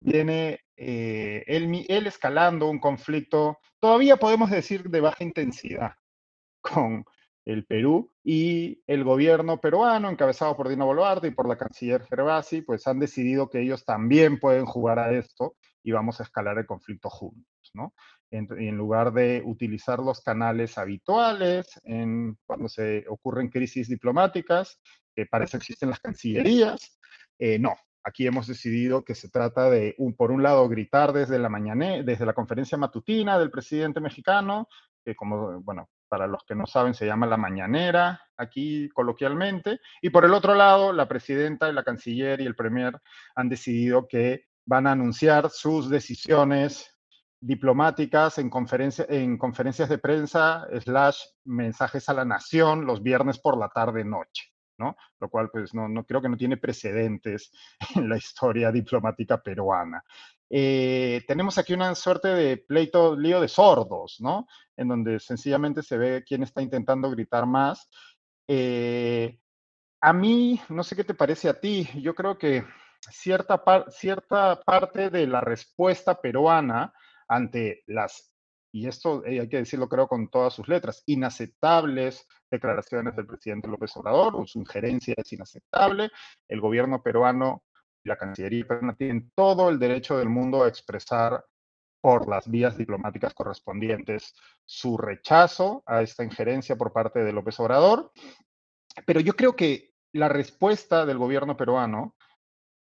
viene él, él escalando un conflicto, todavía podemos decir de baja intensidad, [laughs] con el Perú y el gobierno peruano, encabezado por Dina Boluarte y por la canciller Gervasi, pues han decidido que ellos también pueden jugar a esto y vamos a escalar el conflicto juntos, ¿no? En, en lugar de utilizar los canales habituales en, cuando se ocurren crisis diplomáticas, que para eso [laughs] existen las cancillerías, eh, no, aquí hemos decidido que se trata de, un, por un lado, gritar desde la mañana, desde la conferencia matutina del presidente mexicano, que como, bueno, para los que no saben, se llama la mañanera aquí coloquialmente. Y por el otro lado, la presidenta y la canciller y el premier han decidido que van a anunciar sus decisiones diplomáticas en, en conferencias de prensa slash mensajes a la nación los viernes por la tarde-noche. ¿No? Lo cual, pues, no, no, creo que no tiene precedentes [laughs] en la historia diplomática peruana. Eh, tenemos aquí una suerte de pleito, lío de sordos, ¿no? En donde sencillamente se ve quién está intentando gritar más. Eh, a mí, no sé qué te parece a ti, yo creo que cierta, cierta parte de la respuesta peruana ante las, y esto hay que decirlo creo con todas sus letras, inaceptables declaraciones del presidente López Obrador, su injerencia es inaceptable, el gobierno peruano la Cancillería peruana tienen todo el derecho del mundo a expresar por las vías diplomáticas correspondientes su rechazo a esta injerencia por parte de López Obrador. Pero yo creo que la respuesta del gobierno peruano,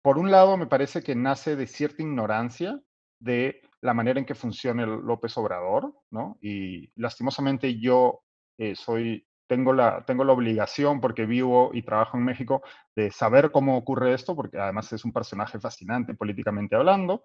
por un lado, me parece que nace de cierta ignorancia de la manera en que funciona el López Obrador, ¿no? Y lastimosamente yo eh, soy tengo la, tengo la obligación, porque vivo y trabajo en México, de saber cómo ocurre esto, porque además es un personaje fascinante políticamente hablando.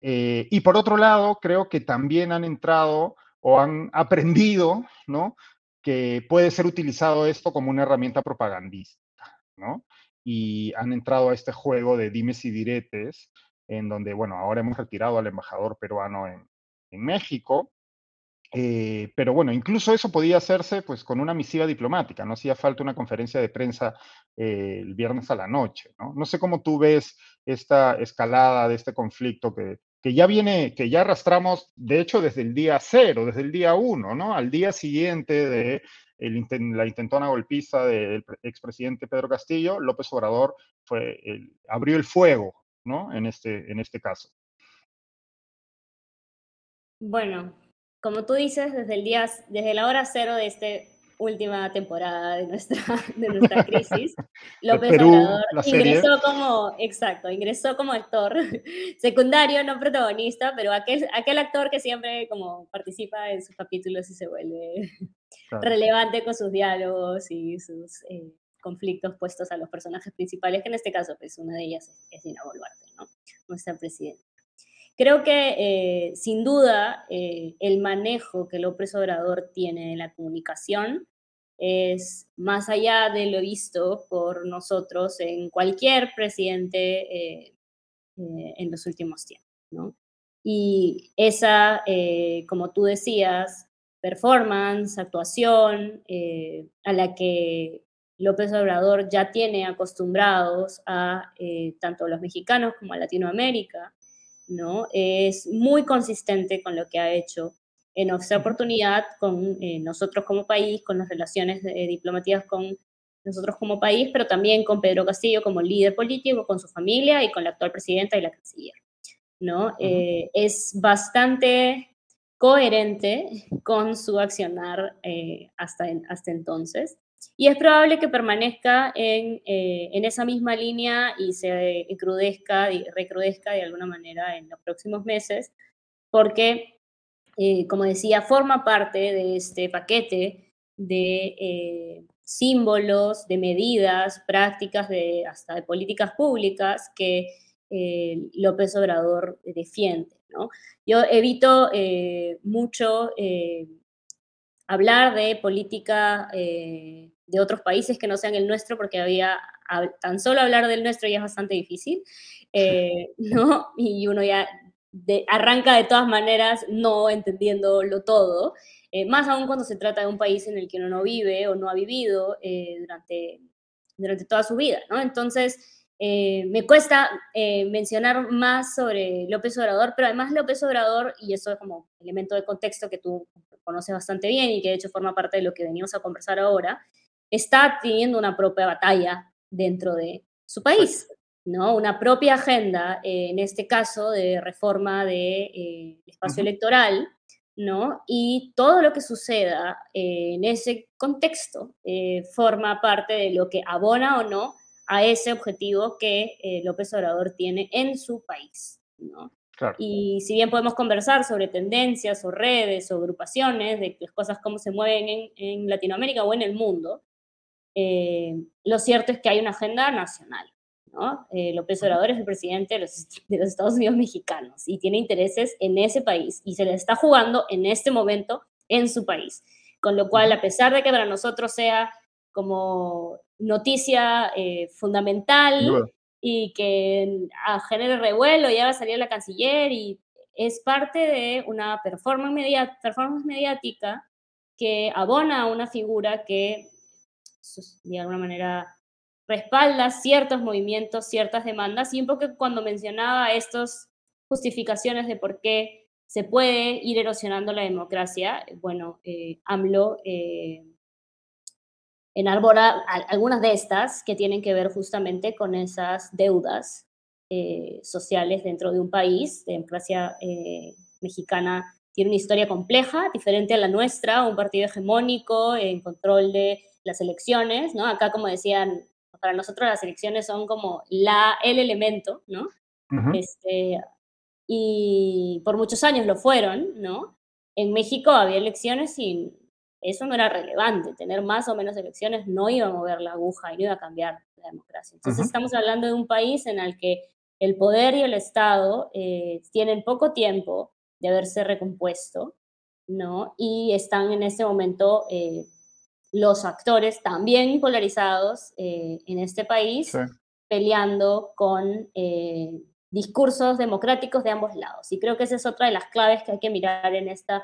Eh, y por otro lado, creo que también han entrado o han aprendido, ¿no? Que puede ser utilizado esto como una herramienta propagandística, ¿no? Y han entrado a este juego de dimes y diretes, en donde, bueno, ahora hemos retirado al embajador peruano en, México, eh, pero bueno, incluso eso podía hacerse pues con una misiva diplomática, no hacía falta una conferencia de prensa eh, el viernes a la noche. ¿no? no sé cómo tú ves esta escalada de este conflicto que, que ya viene, que ya arrastramos, de hecho, desde el día cero, desde el día uno, ¿no? Al día siguiente de la intentona golpiza del expresidente Pedro Castillo, López Obrador fue abrió el fuego, ¿no? En este, en este caso. Bueno, como tú dices, desde el día, desde la hora cero de esta última temporada de nuestra, [laughs] de nuestra crisis, [laughs] López Obrador ingresó como, exacto, ingresó como actor [laughs] secundario, no protagonista, pero aquel, aquel actor que siempre como participa en sus capítulos y se vuelve relevante con sus diálogos y sus eh, conflictos puestos a los personajes principales, que en este caso, pues una de ellas es, es Dina Boluarte, ¿no? Nuestra presidenta. Creo que eh, sin duda eh, el manejo que López Obrador tiene en la comunicación es más allá de lo visto por nosotros en cualquier presidente eh, en los últimos tiempos. ¿no? Y esa, como tú decías, performance, actuación, a la que López Obrador ya tiene acostumbrados a tanto los mexicanos como a Latinoamérica, ¿no? Es muy consistente con lo que ha hecho en nuestra oportunidad con eh, nosotros como país, con las relaciones diplomáticas con nosotros como país, pero también con Pedro Castillo como líder político, con su familia y con la actual presidenta y la canciller. ¿no? Eh, es bastante coherente con su accionar eh, hasta, hasta entonces. Y es probable que permanezca en, eh, en esa misma línea y se crudezca, recrudezca de alguna manera en los próximos meses, porque, eh, como decía, forma parte de este paquete de eh, símbolos, de medidas, prácticas, de, hasta de políticas públicas que López Obrador defiende. ¿no? Yo evito mucho hablar de política eh, de otros países que no sean el nuestro, porque había tan solo hablar del nuestro ya es bastante difícil, eh, [laughs] ¿no? Y uno ya arranca de todas maneras no entendiéndolo todo, eh, más aún cuando se trata de un país en el que uno no vive o no ha vivido durante, durante toda su vida, ¿no? Entonces, eh, me cuesta eh, mencionar más sobre López Obrador, pero además López Obrador, y eso es como elemento de contexto que tú conoces bastante bien y que de hecho forma parte de lo que venimos a conversar ahora, está teniendo una propia batalla dentro de su país, ¿no? Una propia agenda, eh, en este caso, de reforma del de, espacio electoral, ¿no? Y todo lo que suceda en ese contexto forma parte de lo que abona o no a ese objetivo que eh, López Obrador tiene en su país. ¿no? Y si bien podemos conversar sobre tendencias o redes o agrupaciones de las cosas cómo se mueven en, Latinoamérica o en el mundo, eh, lo cierto es que hay una agenda nacional. ¿no? Eh, López Obrador es el presidente de los, de los, Estados Unidos mexicanos y tiene intereses en ese país y se le está jugando en este momento en su país. Con lo cual, a pesar de que para nosotros sea como noticia eh, fundamental y que genere revuelo, ya va a salir la canciller y es parte de una performance, mediática que abona a una figura que de alguna manera respalda ciertos movimientos, ciertas demandas, y un poco cuando mencionaba estas justificaciones de por qué se puede ir erosionando la democracia, bueno, eh, AMLO eh, enarbora algunas de estas que tienen que ver justamente con esas deudas eh, sociales dentro de un país. La democracia eh, mexicana tiene una historia compleja, diferente a la nuestra, un partido hegemónico en control de las elecciones, ¿no? Acá, como decían, para nosotros las elecciones son como la, el elemento, ¿no? este, y por muchos años lo fueron, ¿no? En México había elecciones y eso no era relevante. Tener más o menos elecciones no iba a mover la aguja y no iba a cambiar la democracia. Entonces estamos hablando de un país en el que el poder y el Estado eh, tienen poco tiempo de haberse recompuesto, ¿no? Y están en este momento eh, los actores también polarizados eh, en este país, peleando con discursos democráticos de ambos lados. Y creo que esa es otra de las claves que hay que mirar en esta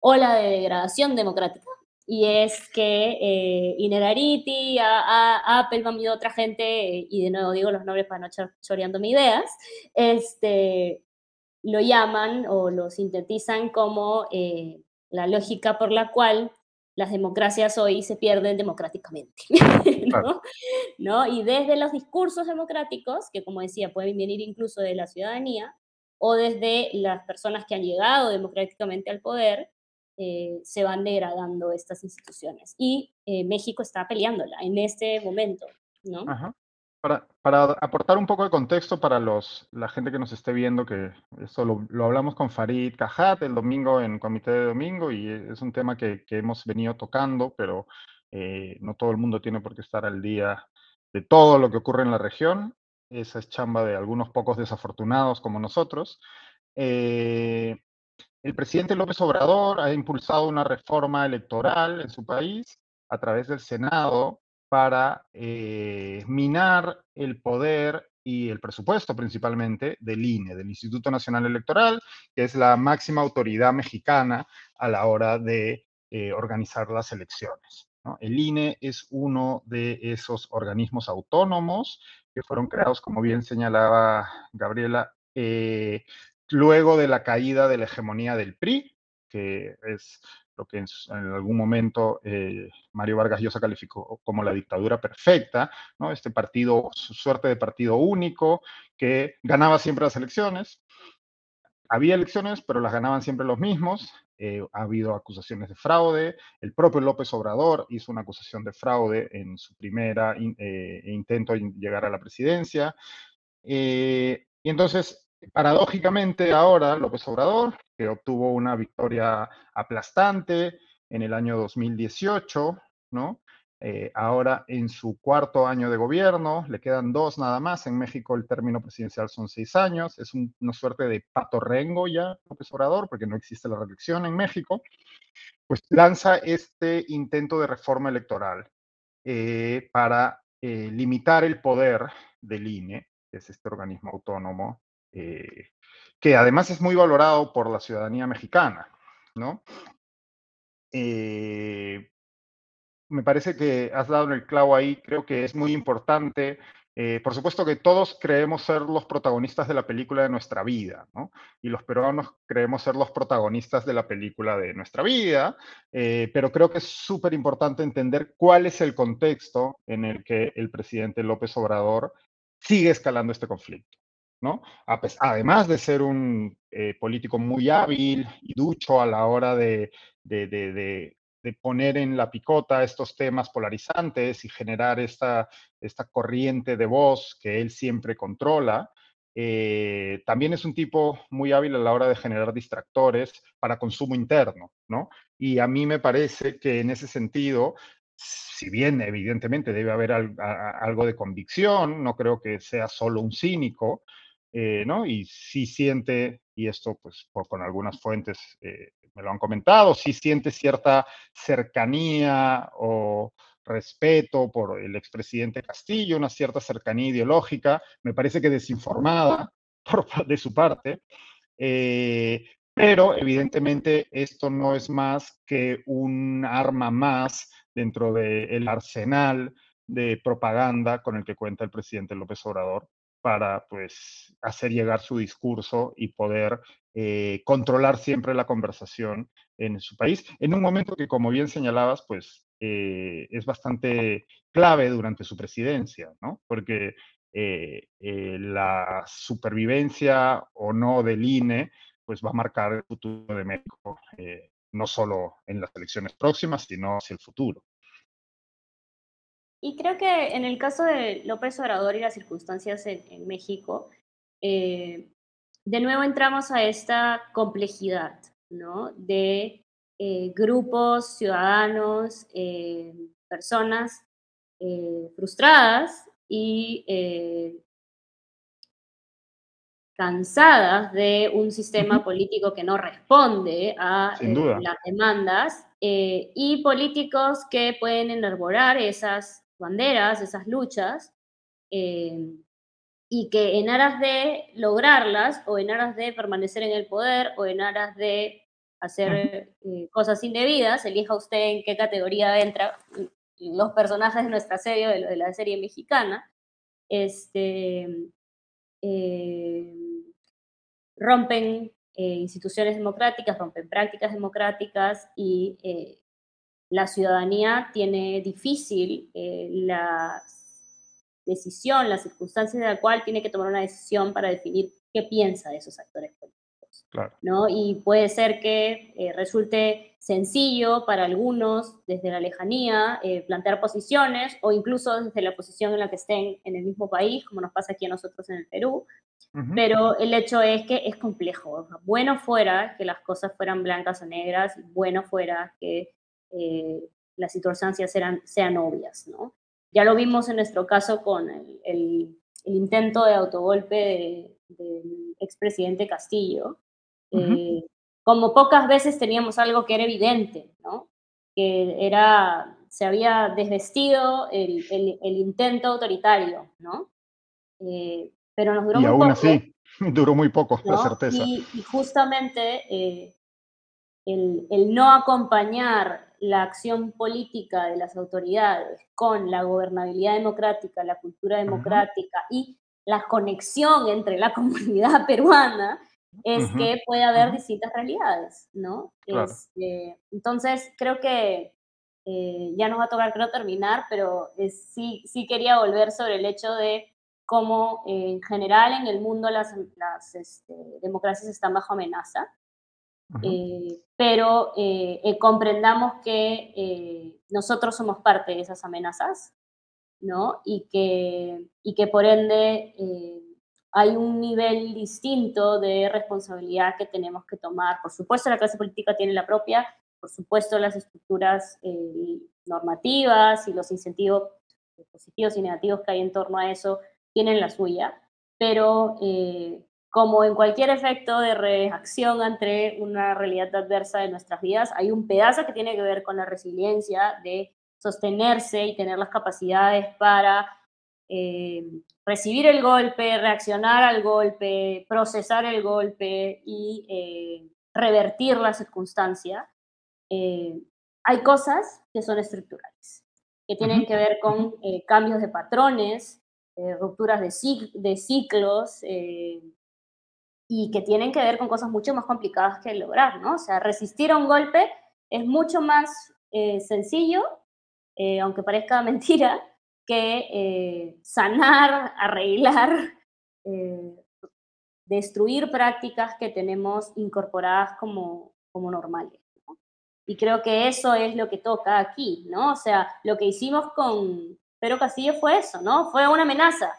ola de degradación democrática. Y es que eh, Inerariti, a, a, Apple, y otra gente, y de nuevo digo los nombres para no choreando mis ideas, este, lo llaman o lo sintetizan como eh, la lógica por la cual las democracias hoy se pierden democráticamente. [laughs] ¿no? ¿no? Y desde los discursos democráticos, que como decía, pueden venir incluso de la ciudadanía, o desde las personas que han llegado democráticamente al poder, eh, se van degradando estas instituciones. Y eh, México está peleándola en este momento, ¿no? Para, aportar un poco de contexto para los, la gente que nos esté viendo, que eso lo, hablamos con Farid Cajat el domingo en Comité de Domingo y es un tema que, que hemos venido tocando, pero eh, no todo el mundo tiene por qué estar al día de todo lo que ocurre en la región. Esa es chamba de algunos pocos desafortunados como nosotros. El presidente López Obrador ha impulsado una reforma electoral en su país a través del Senado para eh, minar el poder y el presupuesto principalmente del INE, del Instituto Nacional Electoral, que es la máxima autoridad mexicana a la hora de eh, organizar las elecciones. El INE es uno de esos organismos autónomos que fueron creados, como bien señalaba Gabriela, eh, luego de la caída de la hegemonía del PRI, que es lo que en, algún momento eh, Mario Vargas Llosa calificó como la dictadura perfecta. Este partido, su suerte de partido único, que ganaba siempre las elecciones. Había elecciones, pero las ganaban siempre los mismos. Eh, ha habido acusaciones de fraude. El propio López Obrador hizo una acusación de fraude en su primera eh, intento de llegar a la presidencia. y entonces Paradójicamente ahora López Obrador, que obtuvo una victoria aplastante en el año 2018, ¿no? eh, ahora en su cuarto año de gobierno, le quedan dos nada más. En México el término presidencial son seis años, es una suerte de patorrengo ya, López Obrador, porque no existe la reelección en México, pues lanza este intento de reforma electoral eh, para eh, limitar el poder del INE, que es este organismo autónomo, que además es muy valorado por la ciudadanía mexicana, ¿no? me parece que has dado el clavo ahí, creo que es muy importante. Eh, por supuesto que todos creemos ser los protagonistas de la película de nuestra vida, ¿no? Y los peruanos creemos ser los protagonistas de la película de nuestra vida, eh, pero creo que es súper importante entender cuál es el contexto en el que el presidente López Obrador sigue escalando este conflicto. ¿No? Además de ser un eh, político muy hábil y ducho a la hora de, de poner en la picota estos temas polarizantes y generar esta, esta corriente de voz que él siempre controla. Eh, también es un tipo muy hábil a la hora de generar distractores para consumo interno, ¿no? Y a mí me parece que en ese sentido, si bien evidentemente debe haber algo de convicción, no creo que sea solo un cínico, eh, ¿no? Y sí siente, y esto pues con algunas fuentes eh, me lo han comentado, sí siente cierta cercanía o respeto por el expresidente Castillo, una cierta cercanía ideológica, me parece que desinformada [laughs] por, de su parte, eh, pero evidentemente esto no es más que un arma más dentro del arsenal de propaganda con el que cuenta el presidente López Obrador para pues hacer llegar su discurso y poder eh, controlar siempre la conversación en su país, en un momento que, como bien señalabas, pues eh, es bastante clave durante su presidencia, ¿no? Porque eh, la supervivencia o no del INE, pues va a marcar el futuro de México, no solo en las elecciones próximas, sino hacia el futuro. Y creo que en el caso de López Obrador y las circunstancias en, México, eh, de nuevo entramos a esta complejidad, ¿no? De eh, grupos, ciudadanos, eh, personas frustradas y cansadas de un sistema político que no responde a las demandas y políticos que pueden enarborar esas banderas, esas luchas, eh, y que en aras de lograrlas o en aras de permanecer en el poder o en aras de hacer eh, cosas indebidas, elija usted en qué categoría entra los personajes de nuestra serie, de, la serie mexicana, este, eh, rompen instituciones democráticas, rompen prácticas democráticas y la ciudadanía tiene difícil eh, la decisión, la circunstancia de la cual tiene que tomar una decisión para definir qué piensa de esos actores políticos. ¿no? Y puede ser que eh, resulte sencillo para algunos desde la lejanía eh, plantear posiciones o incluso desde la posición en la que estén en el mismo país, como nos pasa aquí a nosotros en el Perú. Pero el hecho es que es complejo. Bueno fuera que las cosas fueran blancas o negras, bueno fuera que eh, las circunstancias sean, sean obvias, ¿no? Ya lo vimos en nuestro caso con el, intento de autogolpe del expresidente Castillo. Eh, como pocas veces teníamos algo que era evidente, ¿no? Que era, se había desvestido el, el, intento autoritario, ¿no? Eh, pero nos duró y aún así, [laughs] duró muy poco, la certeza. Y, justamente el, el, no acompañar la acción política de las autoridades con la gobernabilidad democrática, la cultura democrática y la conexión entre la [laughs] comunidad peruana, es que puede haber distintas realidades, ¿no? Este, entonces, creo que eh, ya nos va a tocar, creo, terminar, pero sí, sí quería volver sobre el hecho de cómo en general en el mundo las, las este, democracias están bajo amenaza eh, pero eh, eh, comprendamos que nosotros somos parte de esas amenazas, ¿no? Y que, y que por ende hay un nivel distinto de responsabilidad que tenemos que tomar. Por supuesto, la clase política tiene la propia, por supuesto, las estructuras eh, normativas y los incentivos positivos y negativos que hay en torno a eso tienen la suya, pero eh, como en cualquier efecto de reacción ante una realidad adversa de nuestras vidas, hay un pedazo que tiene que ver con la resiliencia de sostenerse y tener las capacidades para eh, recibir el golpe, reaccionar al golpe, procesar el golpe y eh, revertir la circunstancia. hay cosas que son estructurales, que tienen que ver con cambios de patrones, rupturas de, de ciclos, y que tienen que ver con cosas mucho más complicadas que lograr, ¿no? O sea, resistir a un golpe es mucho más eh, sencillo, eh, aunque parezca [laughs] mentira, que eh, sanar, arreglar, [laughs] destruir prácticas que tenemos incorporadas como, como normales. ¿no? Y creo que eso es lo que toca aquí, ¿no? O sea, lo que hicimos con Pedro Castillo fue eso, ¿no? Fue una amenaza.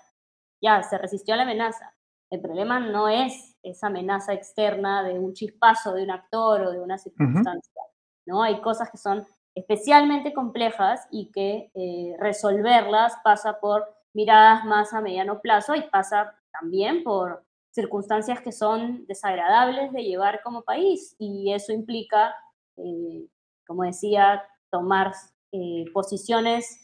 Ya, se resistió a la amenaza. El problema no es esa amenaza externa de un chispazo de un actor o de una circunstancia. ¿no? Hay cosas que son especialmente complejas y que eh, resolverlas pasa por miradas más a mediano plazo y pasa también por circunstancias que son desagradables de llevar como país y eso implica, eh, como decía, tomar eh, posiciones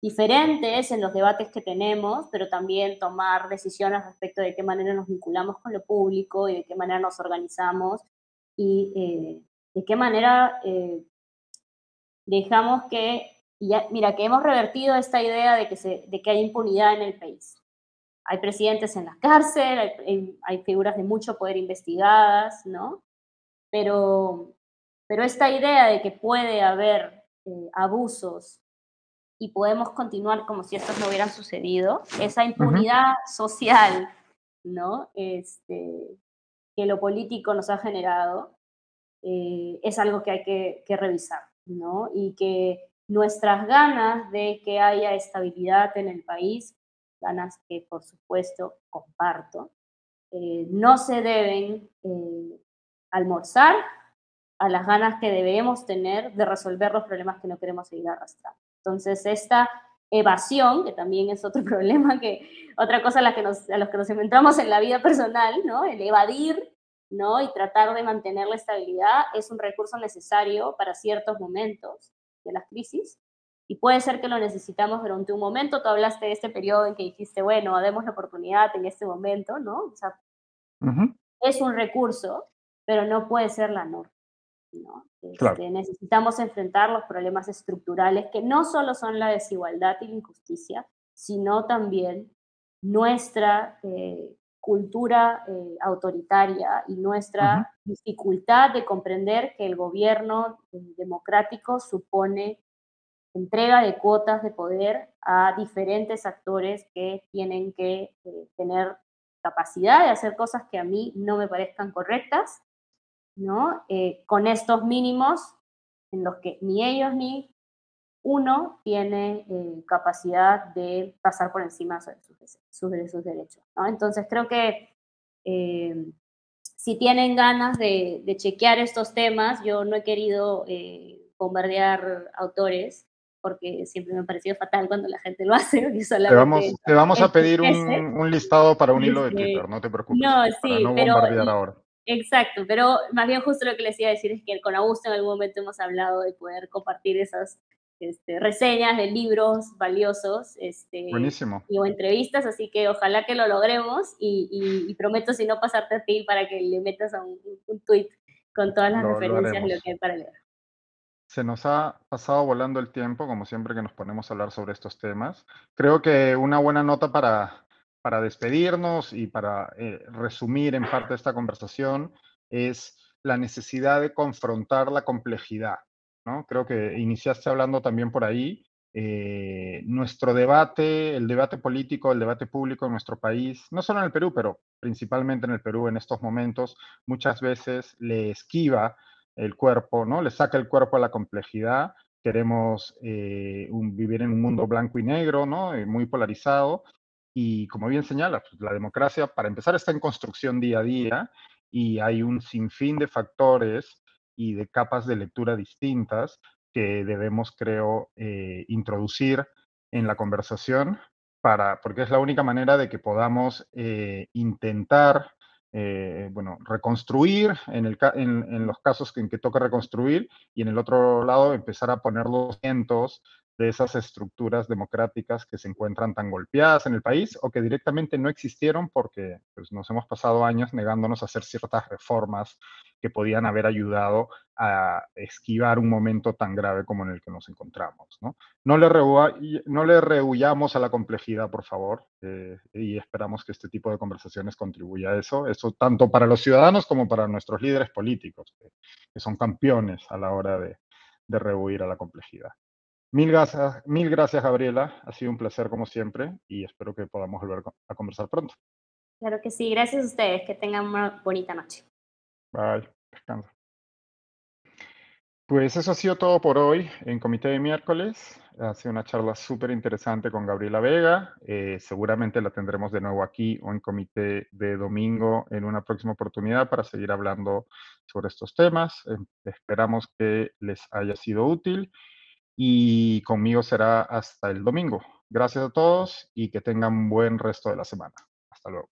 diferentes en los debates que tenemos, pero también tomar decisiones respecto de qué manera nos vinculamos con lo público y de qué manera nos organizamos y eh, de qué manera eh, dejamos que, ya, mira, que hemos revertido esta idea de que, se, de que hay impunidad en el país. Hay presidentes en la cárcel, hay, hay figuras de mucho poder investigadas, ¿no? Pero, pero esta idea de que puede haber eh, abusos y podemos continuar como si estos no hubieran sucedido. Esa impunidad social, ¿no? Este, que lo político nos ha generado, eh, es algo que hay que, revisar, ¿no? Y que nuestras ganas de que haya estabilidad en el país, ganas que por supuesto comparto, eh, no se deben eh, almorzar a las ganas que debemos tener de resolver los problemas que no queremos seguir arrastrando. Entonces, esta evasión, que también es otro [laughs] problema, que otra cosa a, la que nos, a los que nos enfrentamos en la vida personal, ¿no? El evadir, ¿no? Y tratar de mantener la estabilidad es un recurso necesario para ciertos momentos de las crisis. Y puede ser que lo necesitamos durante un momento. Tú hablaste de este periodo en que dijiste, bueno, demos la oportunidad en este momento, ¿no? O sea, es un recurso, pero no puede ser la norma. Este, necesitamos enfrentar los problemas estructurales que no solo son la desigualdad y la injusticia, sino también nuestra eh, cultura eh, autoritaria y nuestra dificultad de comprender que el gobierno eh, democrático supone entrega de cuotas de poder a diferentes actores que tienen que tener capacidad de hacer cosas que a mí no me parezcan correctas ¿no? Eh, con estos mínimos en los que ni ellos ni uno tiene eh, capacidad de pasar por encima de sus, derechos. Entonces creo que eh, si tienen ganas de, chequear estos temas, yo no he querido bombardear autores porque siempre me ha parecido fatal cuando la gente lo hace. [laughs] Te vamos, te vamos a [laughs] pedir un, listado para un hilo de este, Twitter, no te preocupes. No, sí, no bombardear ahora. Exacto, pero más bien justo lo que les iba a decir es que con Augusto en algún momento hemos hablado de poder compartir esas este, reseñas de libros valiosos este, Buenísimo. Y, o entrevistas, así que ojalá que lo logremos y, prometo si no pasarte a ti para que le metas a un, tweet con todas las referencias de lo que hay para leer. Se nos ha pasado volando el tiempo, como siempre que nos ponemos a hablar sobre estos temas. Creo que una buena nota para, para despedirnos y para eh, resumir en parte esta conversación es la necesidad de confrontar la complejidad. ¿no? Creo que iniciaste hablando también por ahí. Eh, nuestro debate, el debate político, el debate público en nuestro país, no solo en el Perú, pero principalmente en el Perú en estos momentos, muchas veces le esquiva el cuerpo, ¿no? Le saca el cuerpo a la complejidad. Queremos eh, vivir en un mundo blanco y negro, ¿no? muy polarizado, y como bien señala, pues, la democracia, para empezar, está en construcción día a día y hay un sinfín de factores y de capas de lectura distintas que debemos, creo, eh, introducir en la conversación para, porque es la única manera de que podamos eh, intentar eh, bueno, reconstruir en, los casos en que toca reconstruir y en el otro lado empezar a poner los cientos de esas estructuras democráticas que se encuentran tan golpeadas en el país o que directamente no existieron porque pues, nos hemos pasado años negándonos a hacer ciertas reformas que podían haber ayudado a esquivar un momento tan grave como en el que nos encontramos. No, no, le, no le rehuyamos a la complejidad, por favor, eh, y esperamos que este tipo de conversaciones contribuya a eso, eso tanto para los ciudadanos como para nuestros líderes políticos, que, son campeones a la hora de, de rehuir a la complejidad. Mil gracias, mil gracias, Gabriela. Ha sido un placer como siempre y espero que podamos volver a conversar pronto. Claro que sí. Gracias a ustedes. Que tengan una bonita noche. Bye. Descansa. Pues eso ha sido todo por hoy en Comité de Miércoles. Ha sido una charla súper interesante con Gabriela Vega. Eh, seguramente la tendremos de nuevo aquí o en Comité de Domingo en una próxima oportunidad para seguir hablando sobre estos temas. Eh, esperamos que les haya sido útil y conmigo será hasta el domingo. Gracias a todos y que tengan buen resto de la semana. Hasta luego.